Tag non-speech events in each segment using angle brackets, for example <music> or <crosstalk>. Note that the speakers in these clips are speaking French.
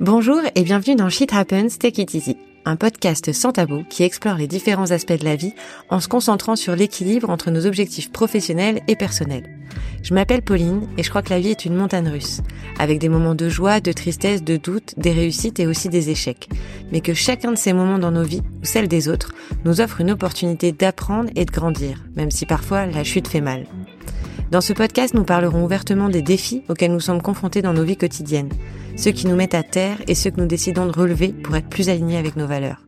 Bonjour et bienvenue dans Shit Happens, Take It Easy, un podcast sans tabou qui explore les différents aspects de la vie en se concentrant sur l'équilibre entre nos objectifs professionnels et personnels. Je m'appelle Pauline et je crois que la vie est une montagne russe, avec des moments de joie, de tristesse, de doute, des réussites et aussi des échecs, mais que chacun de ces moments dans nos vies, ou celles des autres, nous offre une opportunité d'apprendre et de grandir, même si parfois la chute fait mal. Dans ce podcast, nous parlerons ouvertement des défis auxquels nous sommes confrontés dans nos vies quotidiennes, ceux qui nous mettent à terre et ceux que nous décidons de relever pour être plus alignés avec nos valeurs.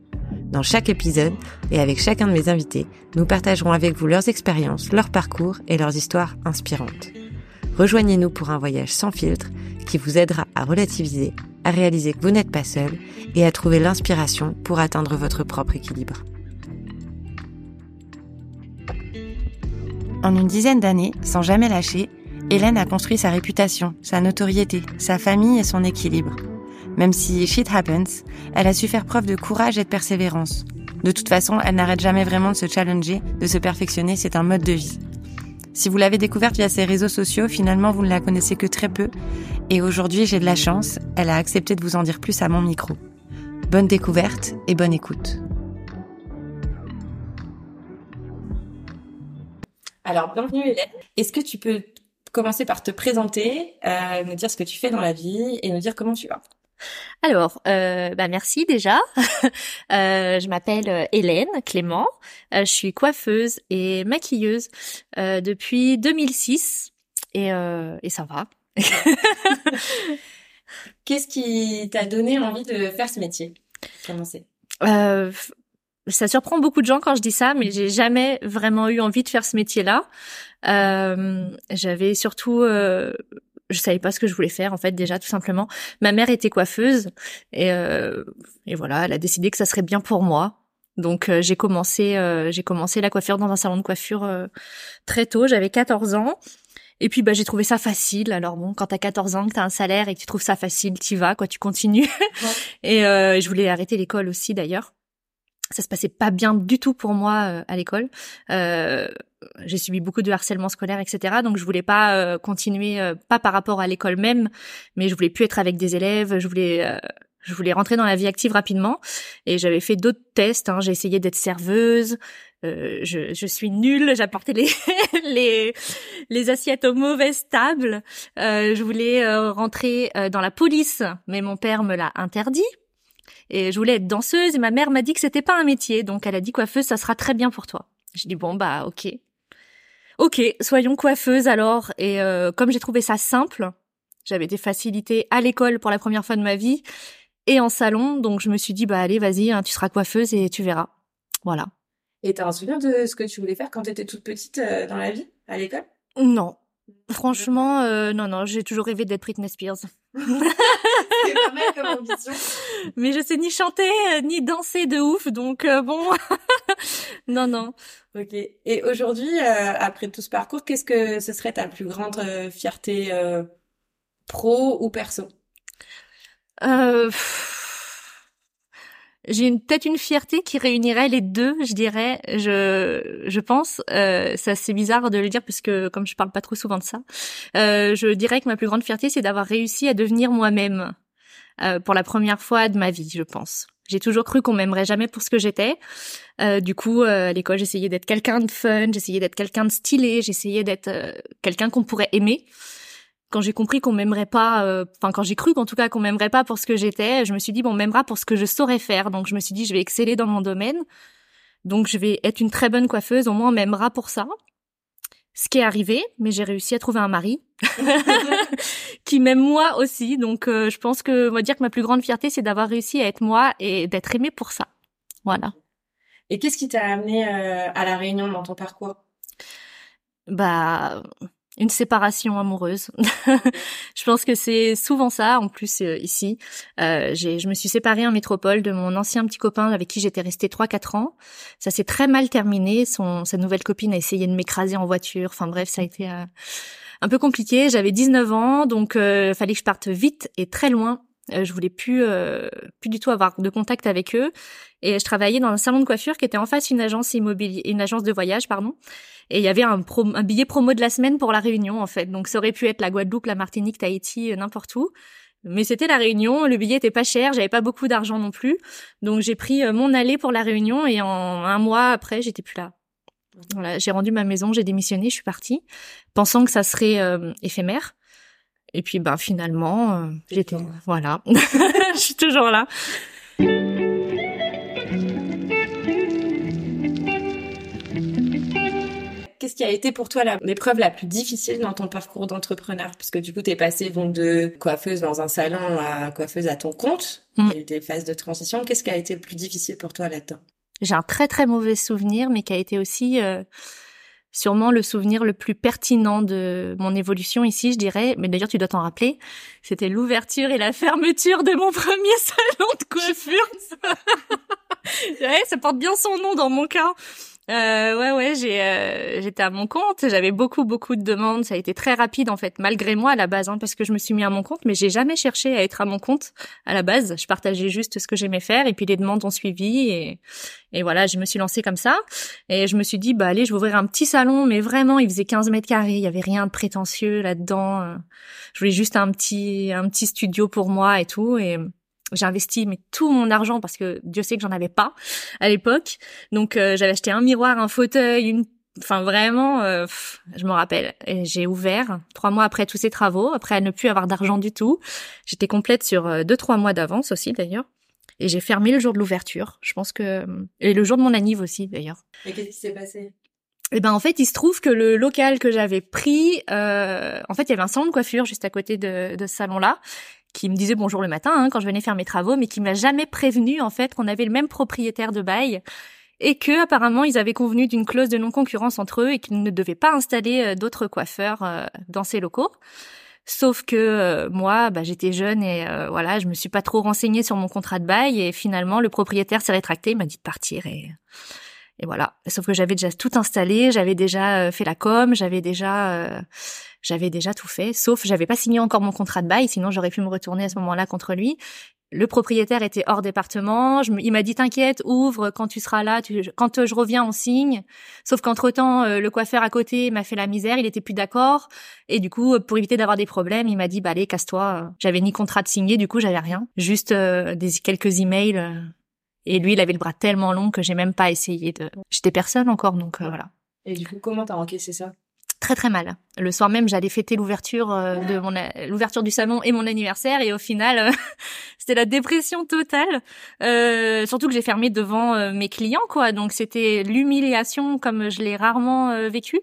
Dans chaque épisode, et avec chacun de mes invités, nous partagerons avec vous leurs expériences, leurs parcours et leurs histoires inspirantes. Rejoignez-nous pour un voyage sans filtre qui vous aidera à relativiser, à réaliser que vous n'êtes pas seul et à trouver l'inspiration pour atteindre votre propre équilibre. En une dizaine d'années, sans jamais lâcher, Hélène a construit sa réputation, sa notoriété, sa famille et son équilibre. Même si shit happens, elle a su faire preuve de courage et de persévérance. De toute façon, elle n'arrête jamais vraiment de se challenger, de se perfectionner, c'est un mode de vie. Si vous l'avez découverte via ses réseaux sociaux, finalement vous ne la connaissez que très peu. Et aujourd'hui, j'ai de la chance, elle a accepté de vous en dire plus à mon micro. Bonne découverte et bonne écoute. Alors, bienvenue Hélène. Est-ce que tu peux commencer par te présenter, euh, nous dire ce que tu fais dans la vie et nous dire comment tu vas? Alors, euh, bah merci déjà. <laughs> euh, je m'appelle euh, Hélène Clément. Euh, je suis coiffeuse et maquilleuse euh, depuis 2006 et, euh, et ça va. <laughs> Qu'est-ce qui t'a donné envie de faire ce métier? Commencer. Euh, ça surprend beaucoup de gens quand je dis ça, mais j'ai jamais vraiment eu envie de faire ce métier-là. Euh, J'avais surtout, euh, je savais pas ce que je voulais faire en fait déjà tout simplement. Ma mère était coiffeuse et, euh, et voilà, elle a décidé que ça serait bien pour moi. Donc euh, j'ai commencé, euh, j'ai commencé la coiffure dans un salon de coiffure euh, très tôt. J'avais 14 ans. Et puis bah j'ai trouvé ça facile. Alors bon, quand t'as 14 ans, que t'as un salaire et que tu trouves ça facile, t'y vas quoi, tu continues. Ouais. <laughs> et euh, je voulais arrêter l'école aussi d'ailleurs ça se passait pas bien du tout pour moi euh, à l'école. Euh, j'ai subi beaucoup de harcèlement scolaire, etc. Donc je voulais pas euh, continuer, euh, pas par rapport à l'école même, mais je voulais plus être avec des élèves. Je voulais, euh, je voulais rentrer dans la vie active rapidement. Et j'avais fait d'autres tests. Hein. J'ai essayé d'être serveuse. Euh, je, je suis nulle. J'apportais les <laughs> les les assiettes aux mauvaises tables. Je voulais rentrer dans la police, mais mon père me l'a interdit. Et je voulais être danseuse et ma mère m'a dit que c'était pas un métier. Donc elle a dit coiffeuse, ça sera très bien pour toi. J'ai dit bon bah ok. Ok, soyons coiffeuses alors. Et euh, comme j'ai trouvé ça simple, j'avais des facilités à l'école pour la première fois de ma vie et en salon. Donc je me suis dit bah allez vas-y, hein, tu seras coiffeuse et tu verras. Voilà. Et t'as un souvenir de ce que tu voulais faire quand t'étais toute petite euh, dans la vie, à l'école? Non. Franchement, euh, non, non, j'ai toujours rêvé d'être Britney Spears. <laughs> C'est pas mal comme ambition. Mais je sais ni chanter euh, ni danser de ouf, donc euh, bon, <laughs> non, non. Ok. Et aujourd'hui, euh, après tout ce parcours, qu'est-ce que ce serait ta plus grande euh, fierté pro ou perso? Euh, pff, J'ai une- peut-être une fierté qui réunirait les deux, je dirais. Je, je pense. Euh, c'est assez bizarre de le dire parce que comme je parle pas trop souvent de ça, euh, je dirais que ma plus grande fierté, c'est d'avoir réussi à devenir moi-même euh, pour la première fois de ma vie, je pense. J'ai toujours cru qu'on m'aimerait jamais pour ce que j'étais. Euh, du coup, euh, à l'école, j'essayais d'être quelqu'un de fun, j'essayais d'être quelqu'un de stylé, j'essayais d'être euh, quelqu'un qu'on pourrait aimer. Quand j'ai compris qu'on m'aimerait pas, euh, enfin quand j'ai cru qu'en tout cas qu'on m'aimerait pas pour ce que j'étais, je me suis dit bon, on m'aimera pour ce que je saurais faire. Donc je me suis dit je vais exceller dans mon domaine. Donc je vais être une très bonne coiffeuse, au moins on m'aimera pour ça. Ce qui est arrivé, mais j'ai réussi à trouver un mari <laughs> qui m'aime moi aussi. Donc euh, je pense que on va dire que ma plus grande fierté c'est d'avoir réussi à être moi et d'être aimée pour ça. Voilà. Et qu'est-ce qui t'a amené euh, à la Réunion dans ton parcours? Bah une séparation amoureuse. <laughs> je pense que c'est souvent ça. En plus euh, ici, euh, je me suis séparée en métropole de mon ancien petit copain avec qui j'étais restée trois quatre ans. Ça s'est très mal terminé. Son sa nouvelle copine a essayé de m'écraser en voiture. Enfin bref, ça a été euh, un peu compliqué. J'avais 19 ans, donc euh, fallait que je parte vite et très loin. Euh, je voulais plus euh, plus du tout avoir de contact avec eux. Et je travaillais dans un salon de coiffure qui était en face une agence immobilière, une agence de voyage, pardon. Et il y avait un, pro- un billet promo de la semaine pour la Réunion, en fait. Donc ça aurait pu être la Guadeloupe, la Martinique, Tahiti, euh, n'importe où. Mais c'était la réunion, le billet était pas cher, j'avais pas beaucoup d'argent non plus, donc j'ai pris mon aller pour la réunion et en un mois après, j'étais plus là. Voilà, j'ai rendu ma maison, j'ai démissionné, je suis partie, pensant que ça serait éphémère. Et puis, bah, finalement, j'étais, voilà, <laughs> je suis toujours là. Qu'est-ce qui a été pour toi l'épreuve la, plus difficile dans ton parcours d'entrepreneur? Parce que du coup, tu es passée donc de coiffeuse dans un salon à coiffeuse à ton compte. Mm. Il y a eu des phases de transition. Qu'est-ce qui a été le plus difficile pour toi là-dedans? J'ai un très très mauvais souvenir, mais qui a été aussi euh, sûrement le souvenir le plus pertinent de mon évolution ici, je dirais. Mais d'ailleurs, tu dois t'en rappeler. C'était l'ouverture et la fermeture de mon <laughs> premier salon de coiffure. <laughs> ouais, ça porte bien son nom dans mon cas. Euh, ouais, ouais, j'ai, euh, j'étais à mon compte. J'avais beaucoup, beaucoup de demandes. Ça a été très rapide en fait, malgré moi à la base, hein, parce que je me suis mis à mon compte. Mais j'ai jamais cherché à être à mon compte à la base. Je partageais juste ce que j'aimais faire, et puis les demandes ont suivi. Et, et voilà, je me suis lancée comme ça. Et je me suis dit, bah allez, je vais ouvrir un petit salon, mais vraiment, il faisait 15 mètres carrés. Il y avait rien de prétentieux là-dedans. Je voulais juste un petit, un petit studio pour moi et tout. Et j'ai investi mais tout mon argent parce que Dieu sait que j'en avais pas à l'époque. Donc euh, j'avais acheté un miroir, un fauteuil, une enfin vraiment euh, je me rappelle et j'ai ouvert trois mois après tous ces travaux, après à ne plus avoir d'argent du tout. J'étais complète sur euh, deux trois mois d'avance aussi d'ailleurs. Et j'ai fermé le jour de l'ouverture. Je pense que et le jour de mon anniv aussi d'ailleurs. Et qu'est-ce qui s'est passé? Eh ben en fait, il se trouve que le local que j'avais pris, euh, en fait, il y avait un salon de coiffure juste à côté de, de ce salon-là, qui me disait bonjour le matin hein, quand je venais faire mes travaux, mais qui m'a jamais prévenu en fait qu'on avait le même propriétaire de bail et que apparemment ils avaient convenu d'une clause de non-concurrence entre eux et qu'ils ne devaient pas installer euh, d'autres coiffeurs euh, dans ces locaux. Sauf que euh, moi, bah, j'étais jeune et voilà, je me suis pas trop renseignée sur mon contrat de bail et finalement le propriétaire s'est rétracté, il m'a dit de partir et et voilà. Sauf que j'avais déjà tout installé, j'avais déjà fait la com, j'avais déjà j'avais déjà tout fait, sauf j'avais pas signé encore mon contrat de bail, sinon j'aurais pu me retourner à ce moment-là contre lui. Le propriétaire était hors département. Je, il m'a dit t'inquiète, ouvre quand tu seras là. Quand je reviens, on signe. Sauf qu'entre temps, euh, le coiffeur à côté m'a fait la misère. Il était plus d'accord. Et du coup, pour éviter d'avoir des problèmes, il m'a dit bah allez casse-toi. J'avais ni contrat de signé, du coup j'avais rien, juste euh, des quelques emails. Euh. et lui, il avait le bras tellement long que j'ai même pas essayé de. J'étais personne encore, donc voilà. Et du coup, comment t'as encaissé ça? Très très mal. Le soir même, j'allais fêter l'ouverture euh, de mon l'ouverture du salon et mon anniversaire et au final, euh, <laughs> c'était la dépression totale. Euh, surtout que j'ai fermé devant mes clients quoi, donc c'était l'humiliation comme je l'ai rarement vécu.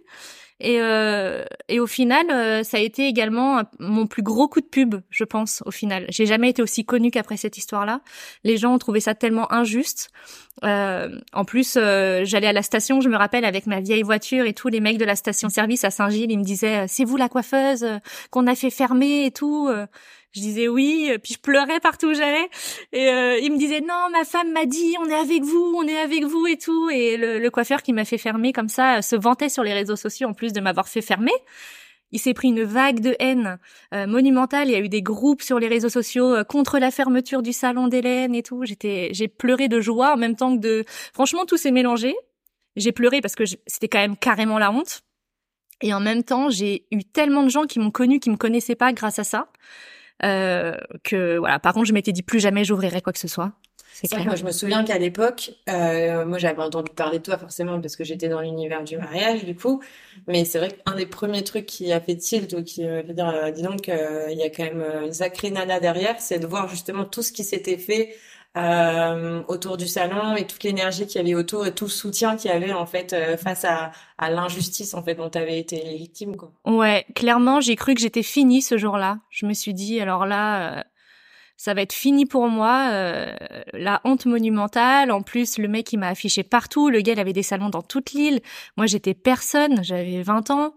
Et, euh, et au final, euh, ça a été également mon plus gros coup de pub, je pense, au final. J'ai jamais été aussi connue qu'après cette histoire-là. Les gens ont trouvé ça tellement injuste. Euh, en plus, euh, j'allais à la station, je me rappelle, avec ma vieille voiture et tous les mecs de la station-service à Saint-Gilles, ils me disaient, c'est vous la coiffeuse qu'on a fait fermer et tout. Je disais oui, puis je pleurais partout où j'allais. Et euh, il me disait non, ma femme m'a dit on est avec vous, on est avec vous et tout. Et le, coiffeur qui m'a fait fermer comme ça se vantait sur les réseaux sociaux en plus de m'avoir fait fermer. Il s'est pris une vague de haine euh, monumentale. Il y a eu des groupes sur les réseaux sociaux euh, contre la fermeture du salon d'Hélène et tout. J'étais, j'ai pleuré de joie en même temps que de. Franchement, tout s'est mélangé. J'ai pleuré parce que c'était quand même carrément la honte. Et en même temps, j'ai eu tellement de gens qui m'ont connu, qui me connaissaient pas grâce à ça. Euh, que voilà. Par contre, je m'étais dit plus jamais j'ouvrirai quoi que ce soit. C'est clair. Moi, je me souviens qu'à l'époque, euh, moi, j'avais entendu parler de toi forcément parce que j'étais dans l'univers du mariage, du coup. Mais c'est vrai qu'un des premiers trucs qui a fait tilt ou qui veut dire, euh, dis donc, euh, il y a quand même une sacrée nana derrière, c'est de voir justement tout ce qui s'était fait euh, autour du salon et toute l'énergie qu'il y avait autour et tout le soutien qu'il y avait en fait euh, face à, à l'injustice en fait dont tu avais été victime quoi. Ouais, clairement, j'ai cru que j'étais finie ce jour-là. Je me suis dit alors là euh, ça va être fini pour moi, la honte monumentale. En plus, le mec il m'a affiché partout. Le gars il avait des salons dans toute l'île. Moi j'étais personne, j'avais 20 ans.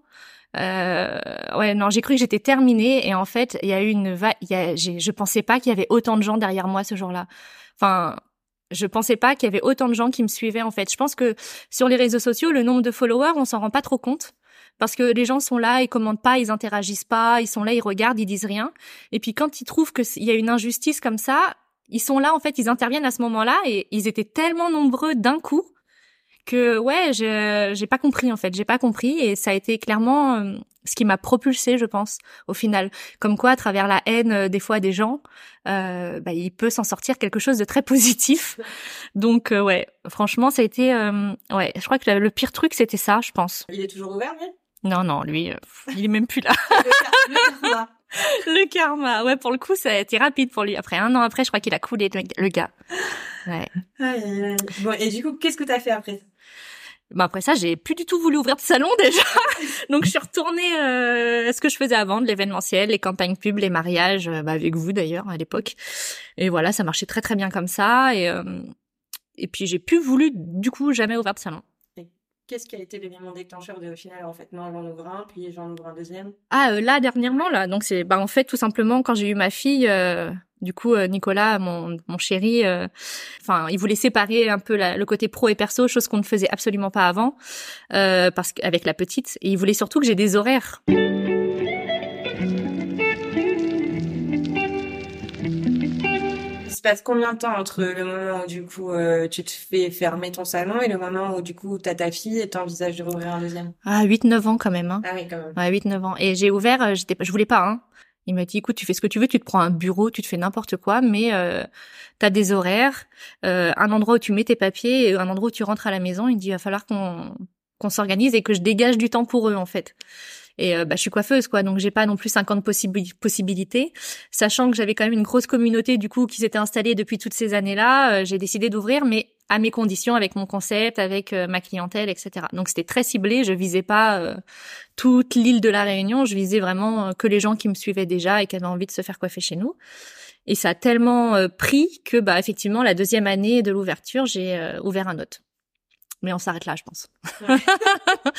Euh, ouais, non, j'ai cru que j'étais terminée et en fait, il y a eu une va y a, je pensais pas qu'il y avait autant de gens derrière moi ce jour-là. Enfin, je pensais pas qu'il y avait autant de gens qui me suivaient en fait. Je pense que sur les réseaux sociaux, le nombre de followers, on s'en rend pas trop compte parce que les gens sont là, ils commentent pas, ils interagissent pas, ils sont là, ils regardent, ils disent rien. Et puis quand ils trouvent qu'il y a une injustice comme ça, ils sont là en fait, ils interviennent à ce moment-là et ils étaient tellement nombreux d'un coup que ouais, je j'ai pas compris en fait, j'ai pas compris et ça a été clairement euh, ce qui m'a propulsé, je pense, au final. Comme quoi, à travers la haine euh, des fois des gens, euh, bah, il peut s'en sortir quelque chose de très positif. Donc euh, ouais, franchement, ça a été ouais, je crois que le pire truc c'était ça, je pense. Il est toujours ouvert, lui? Non non, lui, il est même plus là. <laughs> le karma. Ouais, pour le coup, ça a été rapide pour lui. Après un an après, je crois qu'il a coulé le gars. Ouais. Bon, et du coup, qu'est-ce que t'as fait après Bah après ça, j'ai plus du tout voulu ouvrir de salon <laughs> déjà. Donc je suis retournée euh, à ce que je faisais avant, de l'événementiel, les campagnes pub, les mariages, euh, bah, avec vous d'ailleurs à l'époque. Et voilà, ça marchait très très bien comme ça. Et euh, et puis j'ai plus voulu du coup jamais ouvrir de salon. Qu'est-ce qui a été l'élément déclencheur de au final en fait non j'en ouvre un puis j'en ouvre un deuxième? Ah euh, là dernièrement là donc c'est bah en fait tout simplement quand j'ai eu ma fille euh, du coup euh, Nicolas mon mon chéri enfin il voulait séparer un peu le côté pro et perso chose qu'on ne faisait absolument pas avant parce qu'avec la petite et il voulait surtout que j'ai des horaires. Se passe combien de temps entre le moment où du coup euh, tu te fais fermer ton salon et le moment où du coup t'as ta fille et t'envisages de rouvrir un deuxième? Ah 8-9 ans quand même. Hein. Ah oui quand même. Ouais 8-9 ans. Et j'ai ouvert, euh, j'étais, je voulais pas. Hein. Il m'a dit écoute tu fais ce que tu veux, tu te prends un bureau, tu te fais n'importe quoi, mais euh, t'as des horaires, euh, un endroit où tu mets tes papiers et un endroit où tu rentres à la maison. Il dit il va falloir qu'on qu'on s'organise et que je dégage du temps pour eux en fait. Et euh, bah, je suis coiffeuse, quoi, donc j'ai pas non plus 50 possibilités. Sachant que j'avais quand même une grosse communauté du coup qui s'était installée depuis toutes ces années-là, euh, j'ai décidé d'ouvrir, mais à mes conditions, avec mon concept, avec euh, ma clientèle, etc. Donc c'était très ciblé. Je visais pas toute l'île de la Réunion. Je visais vraiment que les gens qui me suivaient déjà et qui avaient envie de se faire coiffer chez nous. Et ça a tellement pris que, bah, effectivement, la deuxième année de l'ouverture, j'ai ouvert un autre mais on s'arrête là, je pense. <laughs>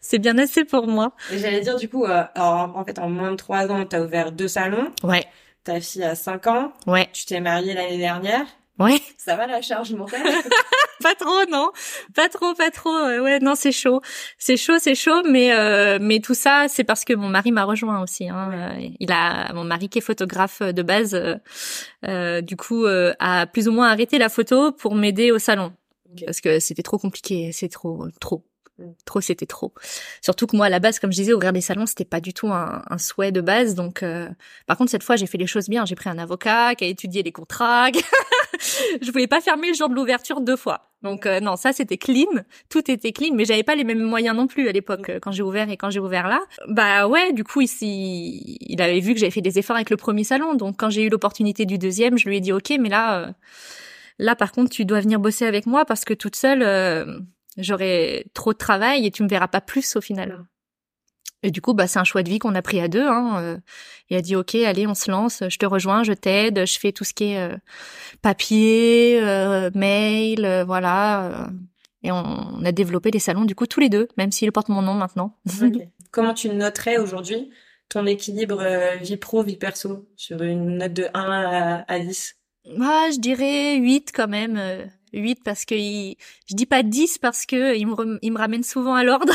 c'est bien assez pour moi. J'allais dire du coup, euh, en fait, en moins de trois ans, t'as ouvert deux salons. Ouais. Ta fille a cinq ans. Ouais. Tu t'es mariée l'année dernière. Ouais. Ça va la charge mentale? <laughs> Pas trop, non. Pas trop, pas trop. Ouais, non, c'est chaud. C'est chaud, c'est chaud, mais euh, mais tout ça, c'est parce que mon mari m'a rejoint aussi. Hein. Euh, il a mon mari qui est photographe de base, euh, euh du coup, a plus ou moins arrêté la photo pour m'aider au salon parce que c'était trop compliqué, c'est trop, trop. Mm. Trop, c'était trop. Surtout que moi, à la base, comme je disais, ouvrir des salons, c'était pas du tout un, un souhait de base. Donc, euh, par contre, cette fois, j'ai fait les choses bien. J'ai pris un avocat qui a étudié les contrats. <laughs> je voulais pas fermer le jour de l'ouverture deux fois. Donc, euh, non, ça, c'était clean. Tout était clean, mais j'avais pas les mêmes moyens non plus à l'époque mm. quand j'ai ouvert et quand j'ai ouvert là. Bah ouais, du coup, ici, il avait vu que j'avais fait des efforts avec le premier salon. Donc, quand j'ai eu l'opportunité du deuxième, je lui ai dit, ok, mais là. Euh, Là, par contre, tu dois venir bosser avec moi parce que toute seule, euh, j'aurai trop de travail et tu me verras pas plus au final. Et du coup, bah, c'est un choix de vie qu'on a pris à deux. Hein. Euh. Il a dit, OK, allez, on se lance, je te rejoins, je t'aide, je fais tout ce qui est euh, papier, mail, voilà. Et on, a développé les salons, du coup, tous les deux, même s'il porte mon nom maintenant. <laughs> Comment tu noterais aujourd'hui ton équilibre vie pro, vie perso, sur une note de 1 à, à 10 moi, je dirais 8 quand même. 8 euh, parce que je dis pas 10 parce que il me, il me ramène souvent à l'ordre.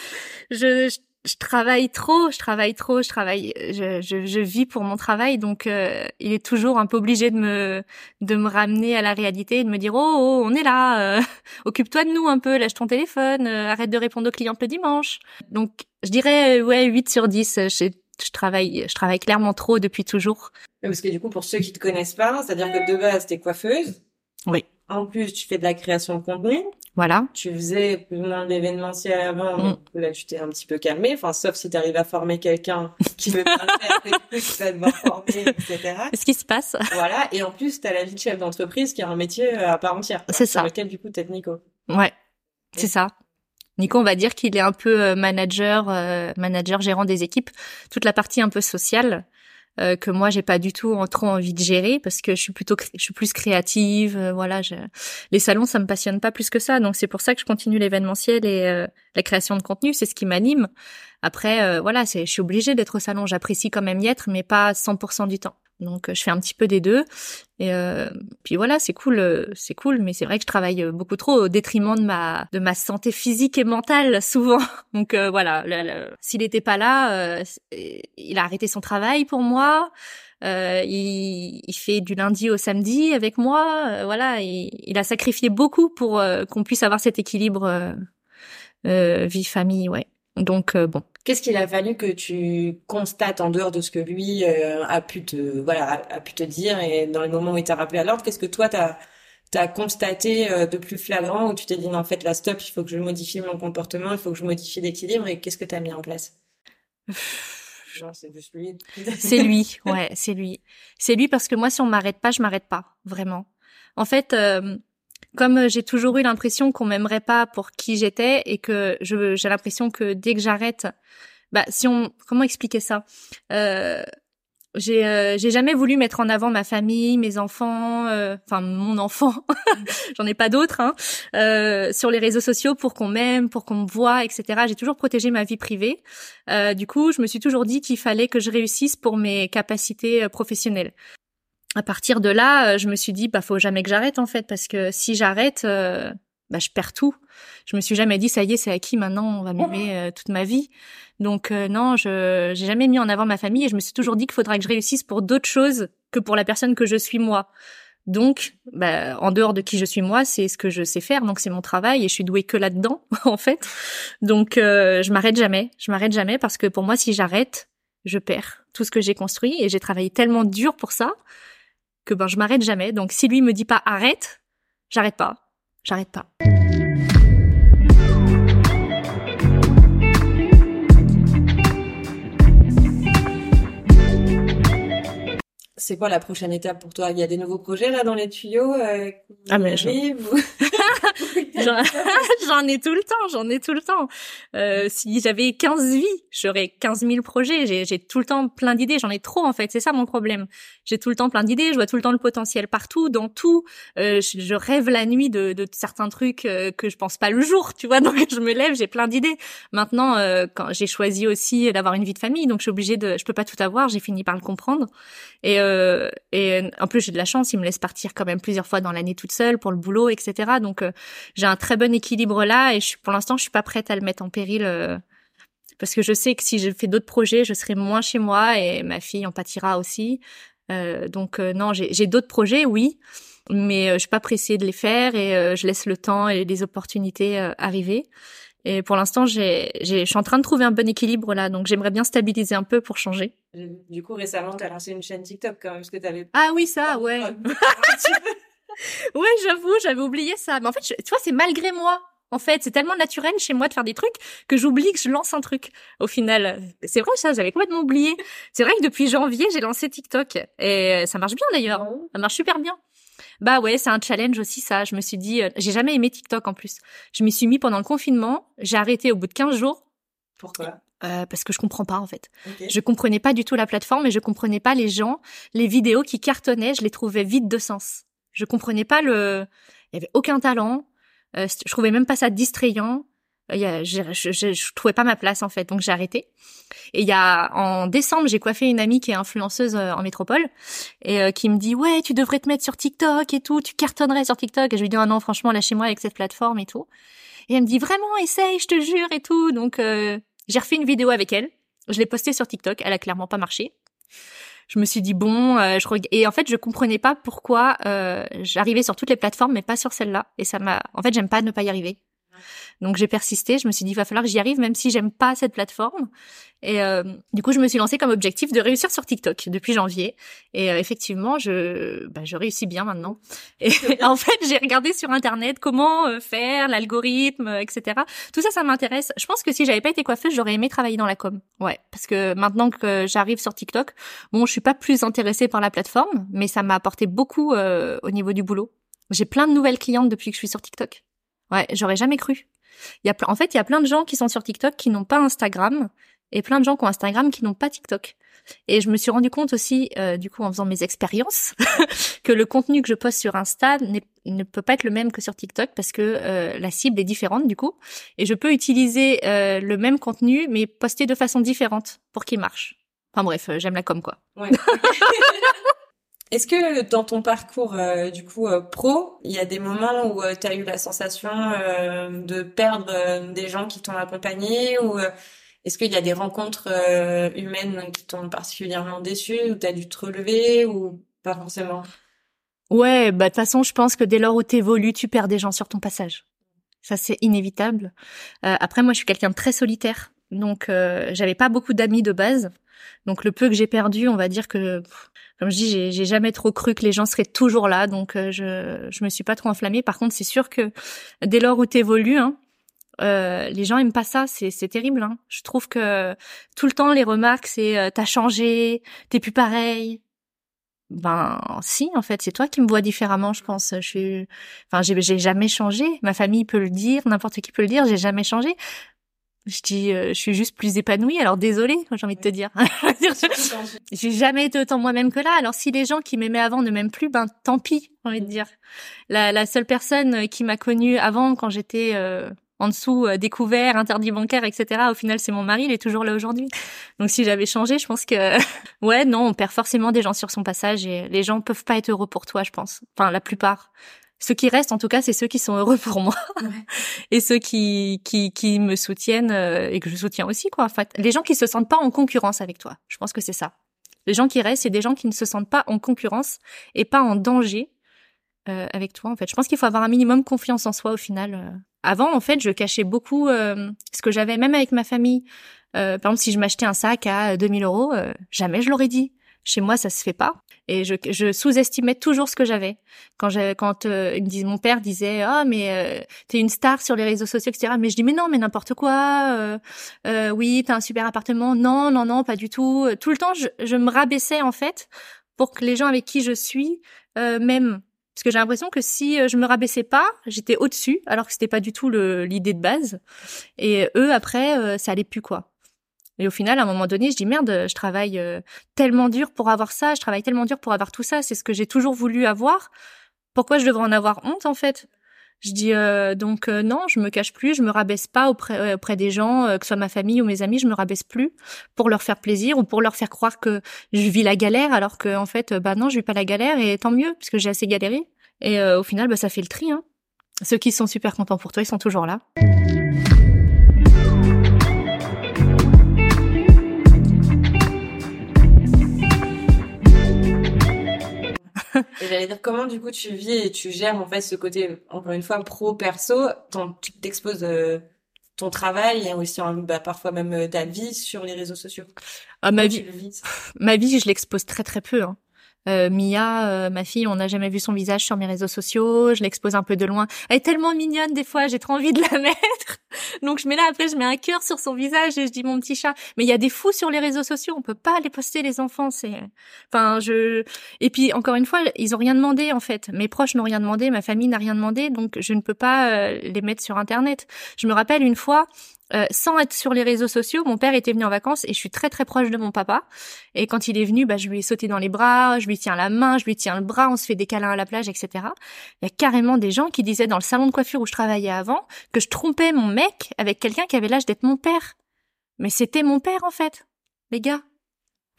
<laughs> je, je, travaille trop, je travaille trop, je travaille, je, je, je vis pour mon travail, donc euh, il est toujours un peu obligé de me de me ramener à la réalité et de me dire oh, oh on est là, euh, <laughs> occupe-toi de nous un peu, lâche ton téléphone, arrête de répondre aux clients le dimanche. Donc je dirais ouais 8 sur 10. Je, je travaille, je travaille clairement trop depuis toujours. Parce que du coup, pour ceux qui te connaissent pas, c'est-à-dire que de base, t'es coiffeuse. Oui. En plus, tu fais de la création de contenu. Voilà. Tu faisais plus ou moins de l'événementiel avant, mm. là, tu t'es un petit peu calmé. Enfin, sauf si t'arrives à former quelqu'un qui veut pas <laughs> faire, qui va devoir former, etc. Ce qui se passe? Voilà. Et en plus, t'as la vie de chef d'entreprise qui est un métier euh, à part entière. C'est ça. Sur lequel, du coup, t'es Nico. Ouais. C'est ça. Nico, on va dire qu'il est un peu euh, manager, euh, manager gérant des équipes, toute la partie un peu sociale euh, que moi j'ai pas du tout trop envie de gérer parce que je suis plutôt je suis plus créative, voilà. Les salons ça me passionne pas plus que ça, donc c'est pour ça que je continue l'événementiel et la création de contenu, c'est ce qui m'anime. Après, voilà, je suis obligée d'être au salon, j'apprécie quand même y être, mais pas 100% du temps. Donc euh, je fais un petit peu des deux. Et euh, puis voilà, c'est cool, euh, c'est cool, mais c'est vrai que je travaille beaucoup trop au détriment de ma de ma santé physique et mentale <laughs> souvent. Donc voilà, s'il était pas là, il a arrêté son travail pour moi. Euh, il, il, fait du lundi au samedi avec moi. Euh, voilà, il, il, a sacrifié beaucoup pour euh, qu'on puisse avoir cet équilibre vie famille, ouais. Donc bon. Qu'est-ce qu'il a fallu que tu constates en dehors de ce que lui a pu te voilà a, pu te dire et dans les moments où il t'a rappelé à l'ordre, qu'est-ce que toi t'as t'as constaté de plus flagrant où tu t'es dit non, en fait là stop, il faut que je modifie mon comportement, il faut que je modifie l'équilibre et qu'est-ce que tu as mis en place? <laughs> C'est lui, ouais, c'est lui. C'est lui parce que moi, si on m'arrête pas, je m'arrête pas, vraiment. En fait, euh, comme j'ai toujours eu l'impression qu'on m'aimerait pas pour qui j'étais et que j'ai l'impression que dès que j'arrête, bah si on comment expliquer ça? Euh, j'ai euh, jamais voulu mettre en avant ma famille, mes enfants, euh, enfin mon enfant, <laughs> j'en ai pas d'autres, hein, euh, sur les réseaux sociaux pour qu'on m'aime, pour qu'on me voit, etc. J'ai toujours protégé ma vie privée. du coup, je me suis toujours dit qu'il fallait que je réussisse pour mes capacités professionnelles. À partir de là, je me suis dit bah faut jamais que j'arrête en fait parce que si j'arrête, bah je perds tout. Je me suis jamais dit ça y est c'est acquis maintenant on va m'aimer toute ma vie. Donc euh, non, je j'ai jamais mis en avant ma famille et je me suis toujours dit qu'il faudra que je réussisse pour d'autres choses que pour la personne que je suis moi. Donc, bah, en dehors de qui je suis moi, c'est ce que je sais faire, donc c'est mon travail et je suis douée que là-dedans <laughs> en fait. Donc euh, je m'arrête jamais, je m'arrête jamais parce que pour moi, si j'arrête, je perds tout ce que j'ai construit et j'ai travaillé tellement dur pour ça que ben je m'arrête jamais. Donc si lui me dit pas arrête, j'arrête pas, j'arrête pas. C'est quoi la prochaine étape pour toi? Il y a des nouveaux projets là dans les tuyaux euh, Ah mais <laughs> j'en... <laughs> j'en ai tout le temps, j'en ai tout le temps. Euh, si j'avais 15 vies, j'aurais 15 000 projets. J'ai, j'ai tout le temps plein d'idées. J'en ai trop en fait. C'est ça mon problème. J'ai tout le temps plein d'idées. Je vois tout le temps le potentiel partout, dans tout. Euh, je, je, rêve la nuit de, de certains trucs que je pense pas le jour. Tu vois, <laughs> donc je me lève, j'ai plein d'idées. Maintenant, quand j'ai choisi aussi d'avoir une vie de famille, donc je suis obligée de, je peux pas tout avoir. J'ai fini par le comprendre. Et euh, euh, et en plus j'ai de la chance, il me laisse partir quand même plusieurs fois dans l'année toute seule pour le boulot, etc. Donc euh, j'ai un très bon équilibre là et pour l'instant je suis pas prête à le mettre en péril euh, parce que je sais que si je fais d'autres projets, je serai moins chez moi et ma fille en pâtira aussi. donc non, j'ai d'autres projets, oui, mais je suis pas pressée de les faire et je laisse le temps et les opportunités arriver. Et pour l'instant, j'ai, je suis en train de trouver un bon équilibre là, donc j'aimerais bien stabiliser un peu pour changer. Du coup, récemment, tu as lancé une chaîne TikTok quand même, parce que t'avais... Ah oui, ça, ouais. <laughs> <laughs> ouais, j'avoue, j'avais oublié ça. Mais en fait, tu vois, c'est malgré moi. En fait, c'est tellement naturel chez moi de faire des trucs que j'oublie que je lance un truc. Au final, c'est vrai ça, j'avais complètement oublié. C'est vrai que depuis janvier, j'ai lancé TikTok et ça marche bien d'ailleurs. Ça marche super bien. Bah ouais, c'est un challenge aussi ça. Je me suis dit, euh, j'ai jamais aimé TikTok en plus. Je m'y suis mis pendant le confinement. J'ai arrêté au bout de 15 jours. Pourquoi? Euh, parce que je comprends pas en fait. Je comprenais pas du tout la plateforme et je comprenais pas les gens, les vidéos qui cartonnaient, je les trouvais vides de sens. Je comprenais pas le, il y avait aucun talent. Euh, je trouvais même pas ça distrayant. Euh, je, je, je, trouvais pas ma place en fait, donc j'ai arrêté. Et il y a en décembre, j'ai coiffé une amie qui est influenceuse euh, en métropole et euh, qui me dit ouais, tu devrais te mettre sur TikTok et tout, tu cartonnerais sur TikTok. Et je lui dis ah non, franchement, lâchez-moi avec cette plateforme et tout. Et elle me dit vraiment, essaye, je te jure et tout. Donc j'ai refait une vidéo avec elle. Je l'ai postée sur TikTok. Elle a clairement pas marché. Je me suis dit bon, je et en fait je comprenais pas pourquoi j'arrivais sur toutes les plateformes mais pas sur celle-là. Et ça m'a, en fait j'aime pas ne pas y arriver. Donc j'ai persisté, je me suis dit il va falloir que j'y arrive même si j'aime pas cette plateforme. Et euh, du coup, je me suis lancée comme objectif de réussir sur TikTok depuis janvier. Et euh, effectivement, je bah, je réussis bien maintenant. Et <laughs> en fait, j'ai regardé sur internet comment euh, faire l'algorithme, etc. Tout ça, ça m'intéresse. Je pense que si j'avais pas été coiffeuse, j'aurais aimé travailler dans la com. Ouais, parce que maintenant que j'arrive sur TikTok, bon, je suis pas plus intéressée par la plateforme, mais ça m'a apporté beaucoup au niveau du boulot. J'ai plein de nouvelles clientes depuis que je suis sur TikTok. Ouais, j'aurais jamais cru. Il y a en fait, il y a plein de gens qui sont sur TikTok qui n'ont pas Instagram et plein de gens qui ont Instagram qui n'ont pas TikTok. Et je me suis rendu compte aussi, euh, du coup, en faisant mes expériences, <laughs> que le contenu que je poste sur Insta ne peut pas être le même que sur TikTok parce que euh, la cible est différente du coup. Et je peux utiliser euh, le même contenu mais poster de façon différente pour qu'il marche. Enfin bref, j'aime la com quoi. Ouais. <laughs> Est-ce que dans ton parcours euh, du coup euh, pro, il y a des moments où euh, tu as eu la sensation de perdre des gens qui t'ont accompagné ou Est-ce qu'il y a des rencontres euh, humaines qui t'ont particulièrement déçu ou t'as dû te relever ou pas forcément? Ouais, bah de toute façon, je pense que dès lors où t'évolues, tu perds des gens sur ton passage. Ça, c'est inévitable. Euh, après, moi, je suis quelqu'un de très solitaire, donc euh, j'avais pas beaucoup d'amis de base. Donc le peu que j'ai perdu, on va dire que, comme je dis, j'ai jamais trop cru que les gens seraient toujours là, donc euh, je je me suis pas trop enflammée. Par contre, c'est sûr que dès lors où t'évolues, hein, euh, les gens aiment pas ça, c'est terrible. Hein. Je trouve que tout le temps les remarques c'est euh, t'as changé, t'es plus pareil. Ben si, en fait, c'est toi qui me vois différemment, je pense. Je suis, enfin, j'ai jamais changé. Ma famille peut le dire, n'importe qui peut le dire. J'ai jamais changé. Je dis, euh, je suis juste plus épanouie. Alors désolée, j'ai envie de te dire. <laughs> j'ai jamais été autant moi-même que là. Alors si les gens qui m'aimaient avant ne m'aiment plus, ben tant pis, j'ai envie de dire. La, la seule personne qui m'a connue avant, quand j'étais euh, en dessous euh, découvert, interdit bancaire, etc. Au final, c'est mon mari, il est toujours là aujourd'hui. Donc si j'avais changé, je pense que <laughs> ouais, non, on perd forcément des gens sur son passage et les gens peuvent pas être heureux pour toi, je pense. Enfin, la plupart. Ceux qui restent, en tout cas, c'est ceux qui sont heureux pour moi <laughs> ouais. et ceux qui, qui qui me soutiennent euh, et que je soutiens aussi, quoi. En fait, les gens qui se sentent pas en concurrence avec toi. Je pense que c'est ça. Les gens qui restent, c'est des gens qui ne se sentent pas en concurrence et pas en danger euh, avec toi. En fait, je pense qu'il faut avoir un minimum confiance en soi au final. Euh. Avant, en fait, je cachais beaucoup euh, ce que j'avais, même avec ma famille. Euh, par exemple, si je m'achetais un sac à 2000 euros, jamais je l'aurais dit. Chez moi, ça se fait pas. Et je, je sous-estimais toujours ce que j'avais. Quand, j'ai, quand euh, mon père disait, ah mais euh, t'es une star sur les réseaux sociaux, etc. Mais je dis, mais non, mais n'importe quoi. Euh, euh, oui, t'as un super appartement. Non, non, non, pas du tout. Tout le temps, je, je me rabaissais en fait pour que les gens avec qui je suis euh, m'aiment. Parce que j'ai l'impression que si je me rabaissais pas, j'étais au-dessus, alors que c'était pas du tout l'idée de base. Et eux, après, ça allait plus quoi. Et au final, à un moment donné, je dis merde, je travaille tellement dur pour avoir ça, je travaille tellement dur pour avoir tout ça, c'est ce que j'ai toujours voulu avoir. Pourquoi je devrais en avoir honte en fait? Je dis euh, donc euh, non, je me cache plus, je me rabaisse pas auprès, euh, auprès des gens, que ce soit ma famille ou mes amis, je me rabaisse plus pour leur faire plaisir ou pour leur faire croire que je vis la galère, alors que en fait, bah non, je vis pas la galère et tant mieux puisque j'ai assez galéré. Et au final, bah ça fait le tri. Hein. Ceux qui sont super contents pour toi, ils sont toujours là. J'allais dire comment du coup tu vis et tu gères en fait ce côté encore une fois pro perso, ton, tu t'exposes euh, ton travail et aussi bah, parfois même euh, ta vie sur les réseaux sociaux. Ah, ma vie, ma vie, je l'expose très très peu. Hein. Euh, Mia, euh, ma fille, on n'a jamais vu son visage sur mes réseaux sociaux. Je l'expose un peu de loin. Elle est tellement mignonne des fois, j'ai trop envie de la <laughs> mettre. Donc je mets là après, je mets un cœur sur son visage et je dis mon petit chat. Mais il y a des fous sur les réseaux sociaux, on peut pas les poster les enfants. C'est, enfin je. Et puis encore une fois, ils ont rien demandé en fait. Mes proches n'ont rien demandé, ma famille n'a rien demandé, donc je ne peux pas euh, les mettre sur internet. Je me rappelle une fois, euh, sans être sur les réseaux sociaux, mon père était venu en vacances et je suis très très proche de mon papa. Et quand il est venu, bah, je lui ai sauté dans les bras, je lui tiens la main, je lui tiens le bras, on se fait des câlins à la plage, etc. Il y a carrément des gens qui disaient dans le salon de coiffure où je travaillais avant que je trompais mon mec avec quelqu'un qui avait l'âge d'être mon père. Mais c'était mon père en fait, les gars.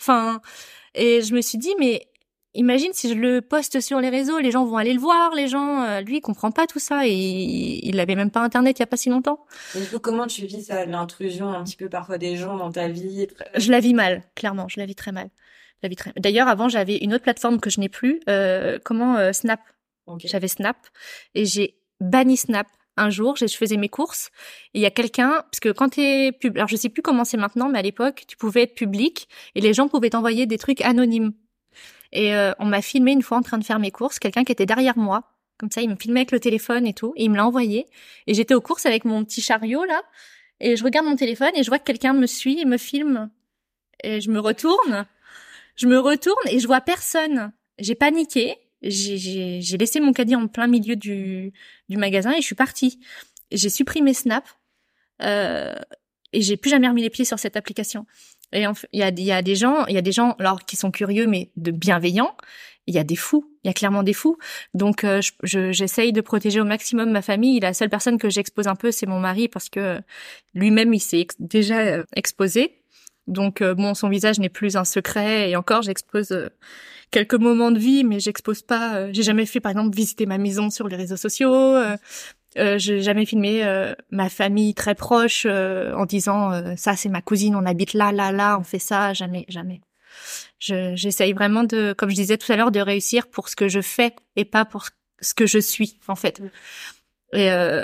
Enfin, et je me suis dit, mais imagine si je le poste sur les réseaux, les gens vont aller le voir, les gens, euh, lui, il comprend pas tout ça et il avait même pas internet il y a pas si longtemps. Et du coup, comment tu vis ça, l'intrusion un petit peu parfois des gens dans ta vie? Je la vis mal, clairement, je la vis très mal. Je la vis très. D'ailleurs, avant, j'avais une autre plateforme que je n'ai plus, euh, comment euh, Snap. Okay. J'avais Snap et j'ai banni Snap. Un jour, je faisais mes courses et il y a quelqu'un, parce que quand t'es pub, alors je sais plus comment c'est maintenant, mais à l'époque, tu pouvais être public et les gens pouvaient t'envoyer des trucs anonymes. Et euh, on m'a filmé une fois en train de faire mes courses, quelqu'un qui était derrière moi. Comme ça, il me filmait avec le téléphone et tout, et il me l'a envoyé. Et j'étais aux courses avec mon petit chariot là, et je regarde mon téléphone et je vois que quelqu'un me suit et me filme. Et je me retourne, je me retourne et je vois personne. J'ai paniqué, j'ai laissé mon caddie en plein milieu du, du magasin et je suis partie. J'ai supprimé Snap euh, et j'ai plus jamais remis les pieds sur cette application. Et il y a, des gens, il y a des gens alors qui sont curieux mais de bienveillants. Il y a des fous, il y a clairement des fous. Donc euh, j'essaye de protéger au maximum ma famille. La seule personne que j'expose un peu, c'est mon mari parce que lui-même il s'est déjà euh, exposé. Donc euh, bon, son visage n'est plus un secret et encore j'expose euh, quelques moments de vie, mais j'expose pas. j'ai jamais fait par exemple visiter ma maison sur les réseaux sociaux. Euh, j'ai jamais filmé euh, ma famille très proche euh, en disant euh, ça c'est ma cousine, on habite là, là, là, on fait ça. Jamais, jamais. Je, j'essaye vraiment de, comme je disais tout à l'heure, de réussir pour ce que je fais et pas pour ce que je suis en fait. Et, euh,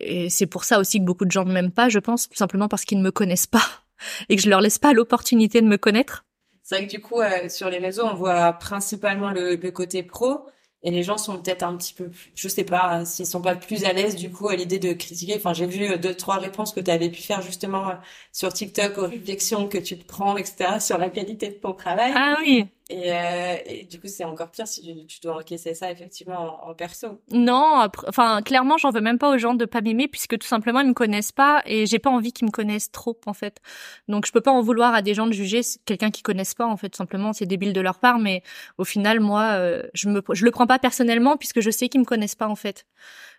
et c'est pour ça aussi que beaucoup de gens ne m'aiment pas, je pense, tout simplement parce qu'ils ne me connaissent pas <laughs> et que je leur laisse pas l'opportunité de me connaître. C'est vrai que du coup, euh, sur les réseaux, on voit principalement le, le côté pro. Et les gens sont peut-être un petit peu, je sais pas, hein, s'ils sont pas plus à l'aise du coup à l'idée de critiquer. Enfin, j'ai vu euh, deux trois réponses que tu avais pu faire justement euh, sur TikTok aux réflexions que tu te prends, etc. sur la qualité de ton travail. Ah oui. Et, euh, du coup, c'est encore pire si tu, tu dois encaisser ça effectivement en, en perso. Non, enfin clairement, j'en veux même pas aux gens de pas m'aimer puisque tout simplement ils me connaissent pas et j'ai pas envie qu'ils me connaissent trop en fait. Donc je peux pas en vouloir à des gens de juger quelqu'un qu'ils connaissent pas en fait. Simplement, c'est débile de leur part, mais au final, moi, euh, je me, je le prends pas personnellement puisque je sais qu'ils me connaissent pas en fait.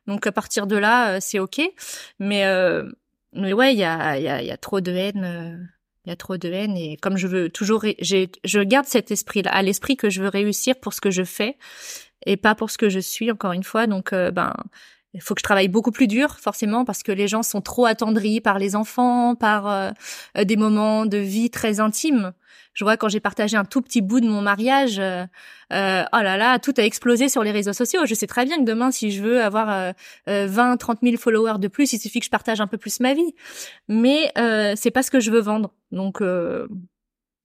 Donc à partir de là, euh, c'est ok. Mais euh, mais ouais, il y a y a, y a trop de haine. Il y a trop de haine et comme je veux toujours, je garde cet esprit-là à l'esprit que je veux réussir pour ce que je fais et pas pour ce que je suis encore une fois. Donc euh, ben il faut que je travaille beaucoup plus dur forcément parce que les gens sont trop attendris par les enfants, par euh, des moments de vie très intimes. Je vois quand j'ai partagé un tout petit bout de mon mariage, euh, euh, oh là là, tout a explosé sur les réseaux sociaux. Je sais très bien que demain, si je veux avoir euh, euh, 20, 30 000 followers de plus, il suffit que je partage un peu plus ma vie. Mais euh, c'est pas ce que je veux vendre. Donc, euh,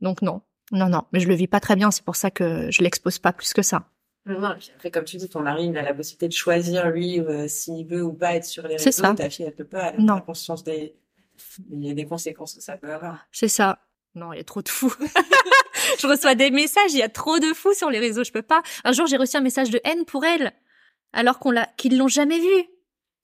donc non, non, non. Mais je le vis pas très bien. C'est pour ça que je l'expose pas plus que ça. Non, après, comme tu dis, ton mari, il a la possibilité de choisir, lui, euh, s'il veut ou pas être sur les C'est réseaux. ça. Ta fille, elle peut pas. Elle Non. a conscience des, il y a des conséquences que ça peut avoir. C'est ça. Non, il y a trop de fous. <laughs> je reçois des messages, il y a trop de fous sur les réseaux, je peux pas. Un jour, j'ai reçu un message de haine pour elle, alors qu'on l'a, qu'ils l'ont jamais vu.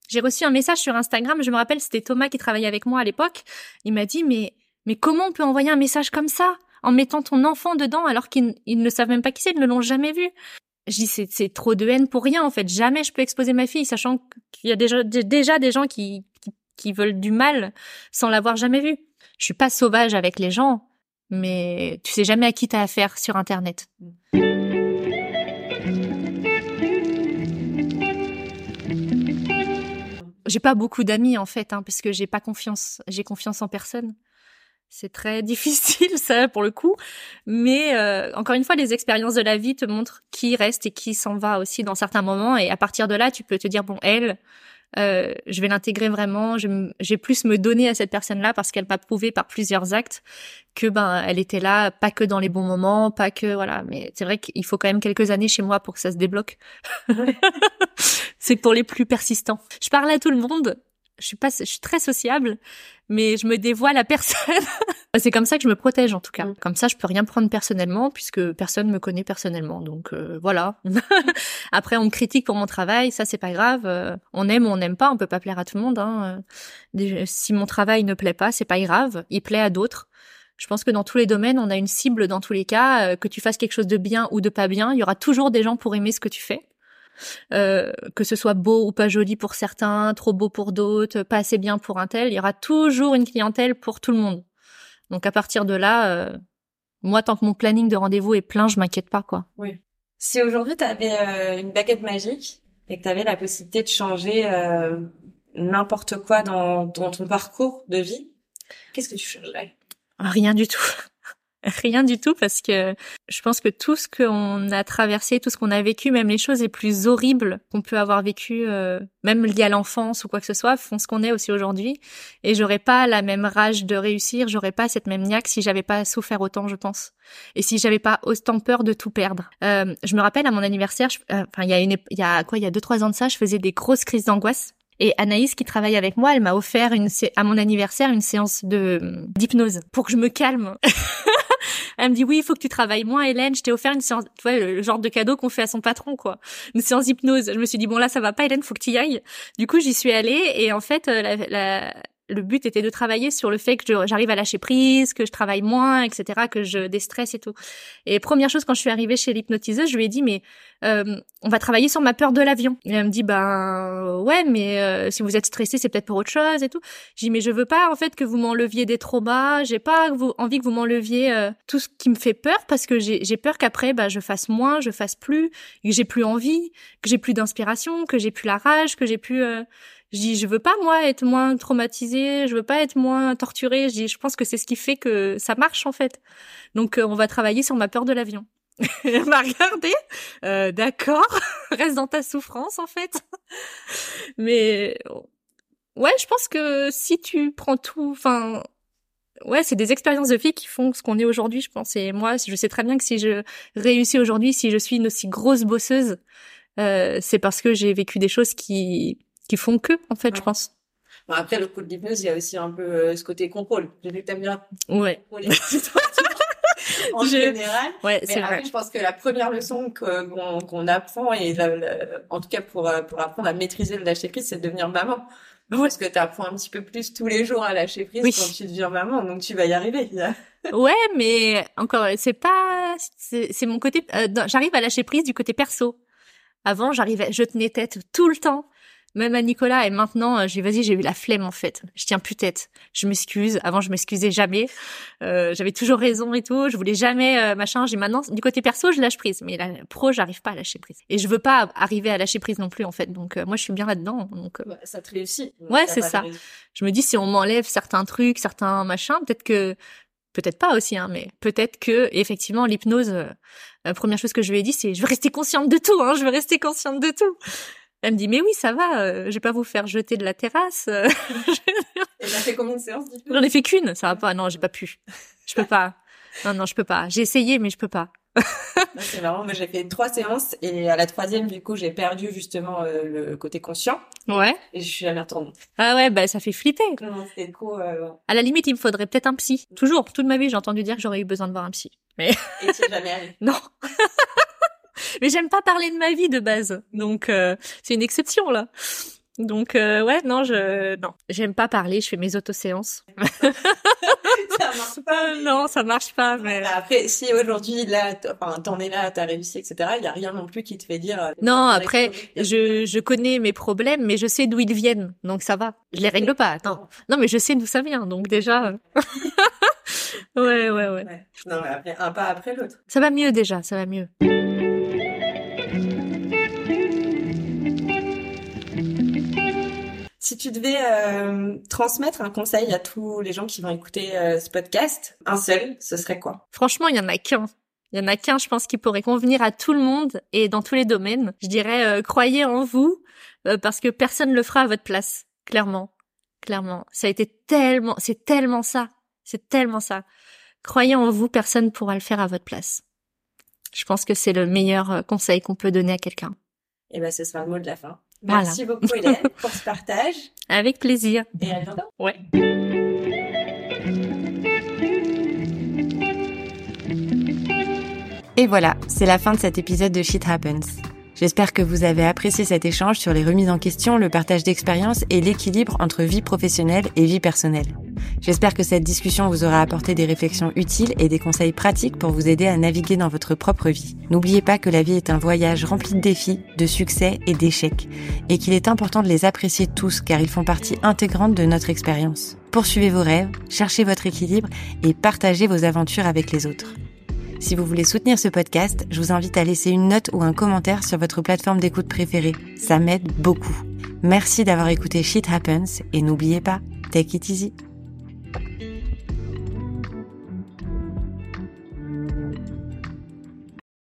J'ai reçu un message sur Instagram, je me rappelle, c'était Thomas qui travaillait avec moi à l'époque. Il m'a dit, mais, mais comment on peut envoyer un message comme ça, en mettant ton enfant dedans, alors qu'ils ils ne savent même pas qui c'est, ils ne l'ont jamais vu? Je dis, c'est, trop de haine pour rien, en fait. Jamais je peux exposer ma fille, sachant qu'il y a déjà, déjà des gens qui, qui, qui veulent du mal sans l'avoir jamais vu. Je suis pas sauvage avec les gens, mais tu sais jamais à qui t'as affaire sur Internet. J'ai pas beaucoup d'amis en fait, hein, parce que j'ai pas confiance. J'ai confiance en personne. C'est très <laughs> difficile ça pour le coup, mais euh, encore une fois, les expériences de la vie te montrent qui reste et qui s'en va aussi dans certains moments, et à partir de là, tu peux te dire bon, elle, euh, je vais l'intégrer vraiment. J'ai plus me donner à cette personne-là parce qu'elle m'a prouvé par plusieurs actes que ben elle était là, pas que dans les bons moments, pas que voilà. Mais c'est vrai qu'il faut quand même quelques années chez moi pour que ça se débloque. <laughs> c'est pour les plus persistants. Je parle à tout le monde. Je suis pas, je suis très sociable, mais je me dévoile à personne. <laughs> c'est comme ça que je me protège en tout cas. Mm. Comme ça, je peux rien prendre personnellement puisque personne me connaît personnellement. Donc euh, voilà. <laughs> Après, on me critique pour mon travail, ça c'est pas grave. Euh, on aime ou on n'aime pas, on peut pas plaire à tout le monde. Hein. Euh, Si mon travail ne plaît pas, c'est pas grave. Il plaît à d'autres. Je pense que dans tous les domaines, on a une cible dans tous les cas. Euh, que tu fasses quelque chose de bien ou de pas bien, il y aura toujours des gens pour aimer ce que tu fais. Euh, que ce soit beau ou pas joli pour certains, trop beau pour d'autres, pas assez bien pour un tel, il y aura toujours une clientèle pour tout le monde. Donc à partir de là, euh, moi tant que mon planning de rendez-vous est plein, je m'inquiète pas quoi. Si aujourd'hui tu avais une baguette magique et que tu avais la possibilité de changer euh, n'importe quoi dans, dans ton parcours de vie, qu'est-ce que tu changerais? Rien du tout. <laughs> Rien du tout parce que je pense que tout ce qu'on a traversé, tout ce qu'on a vécu, même les choses les plus horribles qu'on peut avoir vécues, euh, même liées à l'enfance ou quoi que ce soit, font ce qu'on est aussi aujourd'hui. Et j'aurais pas la même rage de réussir, j'aurais pas cette même niaque si j'avais pas souffert autant, je pense. Et si j'avais pas autant peur de tout perdre. Euh, je me rappelle à mon anniversaire, je- euh, enfin il y a une, il y a quoi, il y a deux trois ans de ça, je faisais des grosses crises d'angoisse. Et Anaïs, qui travaille avec moi, elle m'a offert une, à mon anniversaire une séance de d'hypnose pour que je me calme. <laughs> Elle me dit oui, il faut que tu travailles moins, Hélène. Je t'ai offert une séance, tu vois, le genre de cadeau qu'on fait à son patron, quoi. Une séance d'hypnose. Je me suis dit bon là, ça va pas, Hélène, faut que tu y ailles. Du coup, j'y suis allée et en fait, euh, la, la, le but était de travailler sur le fait que j'arrive à lâcher prise, que je travaille moins, etc., que je déstresse et tout. Et première chose quand je suis arrivée chez l'hypnotiseuse, je lui ai dit mais euh, on va travailler sur ma peur de l'avion. Et elle me dit ben ouais mais euh, si vous êtes stressé c'est peut-être pour autre chose et tout. J'ai dit mais je veux pas en fait que vous m'enleviez des traumas, j'ai pas envie que vous m'enleviez euh, tout ce qui me fait peur parce que j'ai peur qu'après bah je fasse moins, je fasse plus, que j'ai plus envie, que j'ai plus d'inspiration, que j'ai plus la rage, que j'ai plus euh, je dis, je veux pas moi être moins traumatisée, je veux pas être moins torturée. Je dis, je pense que c'est ce qui fait que ça marche en fait. Donc euh, on va travailler sur ma peur de l'avion. <laughs> Elle m'a regardé, euh, d'accord, <laughs> reste dans ta souffrance en fait. <laughs> Mais ouais, je pense que si tu prends tout, enfin ouais, c'est des expériences de vie qui font ce qu'on est aujourd'hui, je pense. Et moi, je sais très bien que si je réussis aujourd'hui, si je suis une aussi grosse bosseuse, euh, c'est parce que j'ai vécu des choses qui qui font que, en fait, je pense. Bon, après, le coup de l'hypnose, il y a aussi un peu euh, ce côté contrôle. J'ai vu que t'aimes bien ouais. <laughs> en général. Ouais, c'est vrai. je pense que la première leçon qu'on qu'on apprend, et en tout cas pour, euh, pour apprendre à maîtriser le lâcher prise, c'est de devenir maman. Parce que tu apprends un petit peu plus tous les jours à lâcher prise quand tu deviens maman, donc tu vas y arriver. <laughs> ouais, mais encore, c'est pas, c'est mon côté. Euh, j'arrive à lâcher prise du côté perso. Avant, j'arrivais, je tenais tête tout le temps même à Nicolas et maintenant euh, j'ai vas-y j'ai eu la flemme en fait. Je tiens plus tête. Je m'excuse. Avant je m'excusais jamais. Euh, j'avais toujours raison et tout. Je voulais jamais euh, machin. J'ai maintenant du côté perso je lâche prise. Mais la pro j'arrive pas à lâcher prise. Et je veux pas arriver à lâcher prise non plus en fait. Donc moi je suis bien là-dedans. Donc ça te réussit. Ouais c'est ça. je me dis si on m'enlève certains trucs certains machins peut-être que peut-être pas aussi hein mais peut-être que effectivement l'hypnose la première chose que je lui ai dit c'est je veux rester consciente de tout hein. Je veux rester consciente de tout elle me dit mais oui ça va, euh, je vais pas vous faire jeter de la terrasse. <laughs> Elle a fait combien de séances J'en ai fait qu'une, ça va pas. Non, j'ai pas pu. Je peux pas. Non non, je peux pas. J'ai essayé mais je peux pas. <laughs> c'est marrant, mais j'ai fait trois séances et à la troisième du coup j'ai perdu justement euh, le côté conscient. Ouais. Et je suis jamais retournée. Ah ouais, bah ça fait flipper. Non. Euh, à la limite, il me faudrait peut-être un psy. Toujours, toute ma vie, j'ai entendu dire que j'aurais eu besoin de voir un psy. Mais. Et tu jamais allé. <laughs> Non. Mais j'aime pas parler de ma vie de base, donc euh, c'est une exception là. Donc euh, ouais, non, je non, j'aime pas parler, je fais mes autoséances. <laughs> ça marche pas. Non, ça marche pas. Mais après, si aujourd'hui là, enfin t'en es là, t'as réussi, etc. Il y a rien non plus qui te fait dire. Euh, non, après, je je connais mes problèmes, mais je sais d'où ils viennent, donc ça va. Je les règle pas. Non, non, mais je sais d'où ça vient, donc déjà. <laughs> ouais, ouais, ouais, ouais. Non, mais après, un pas après l'autre. Ça va mieux déjà, ça va mieux. Tu devais euh, transmettre un conseil à tous les gens qui vont écouter euh, ce podcast, un seul, ce serait quoi? Franchement, il y en a qu'un. Il y en a qu'un, je pense, qui pourrait convenir à tout le monde et dans tous les domaines. Je dirais, euh, croyez en vous, parce que personne ne le fera à votre place. Clairement. Clairement. Ça a été tellement, c'est tellement ça. C'est tellement ça. Croyez en vous, personne ne pourra le faire à votre place. Je pense que c'est le meilleur conseil qu'on peut donner à quelqu'un. Et eh ben, ce sera le mot de la fin. Merci beaucoup Hélène pour ce partage. Avec plaisir. Et à bientôt. Ouais. Et voilà, c'est la fin de cet épisode de Shit Happens. J'espère que vous avez apprécié cet échange sur les remises en question, le partage d'expériences et l'équilibre entre vie professionnelle et vie personnelle. J'espère que cette discussion vous aura apporté des réflexions utiles et des conseils pratiques pour vous aider à naviguer dans votre propre vie. N'oubliez pas que la vie est un voyage rempli de défis, de succès et d'échecs, et qu'il est important de les apprécier tous car ils font partie intégrante de notre expérience. Poursuivez vos rêves, cherchez votre équilibre et partagez vos aventures avec les autres. Si vous voulez soutenir ce podcast, je vous invite à laisser une note ou un commentaire sur votre plateforme d'écoute préférée. Ça m'aide beaucoup. Merci d'avoir écouté Shit Happens et n'oubliez pas, take it easy.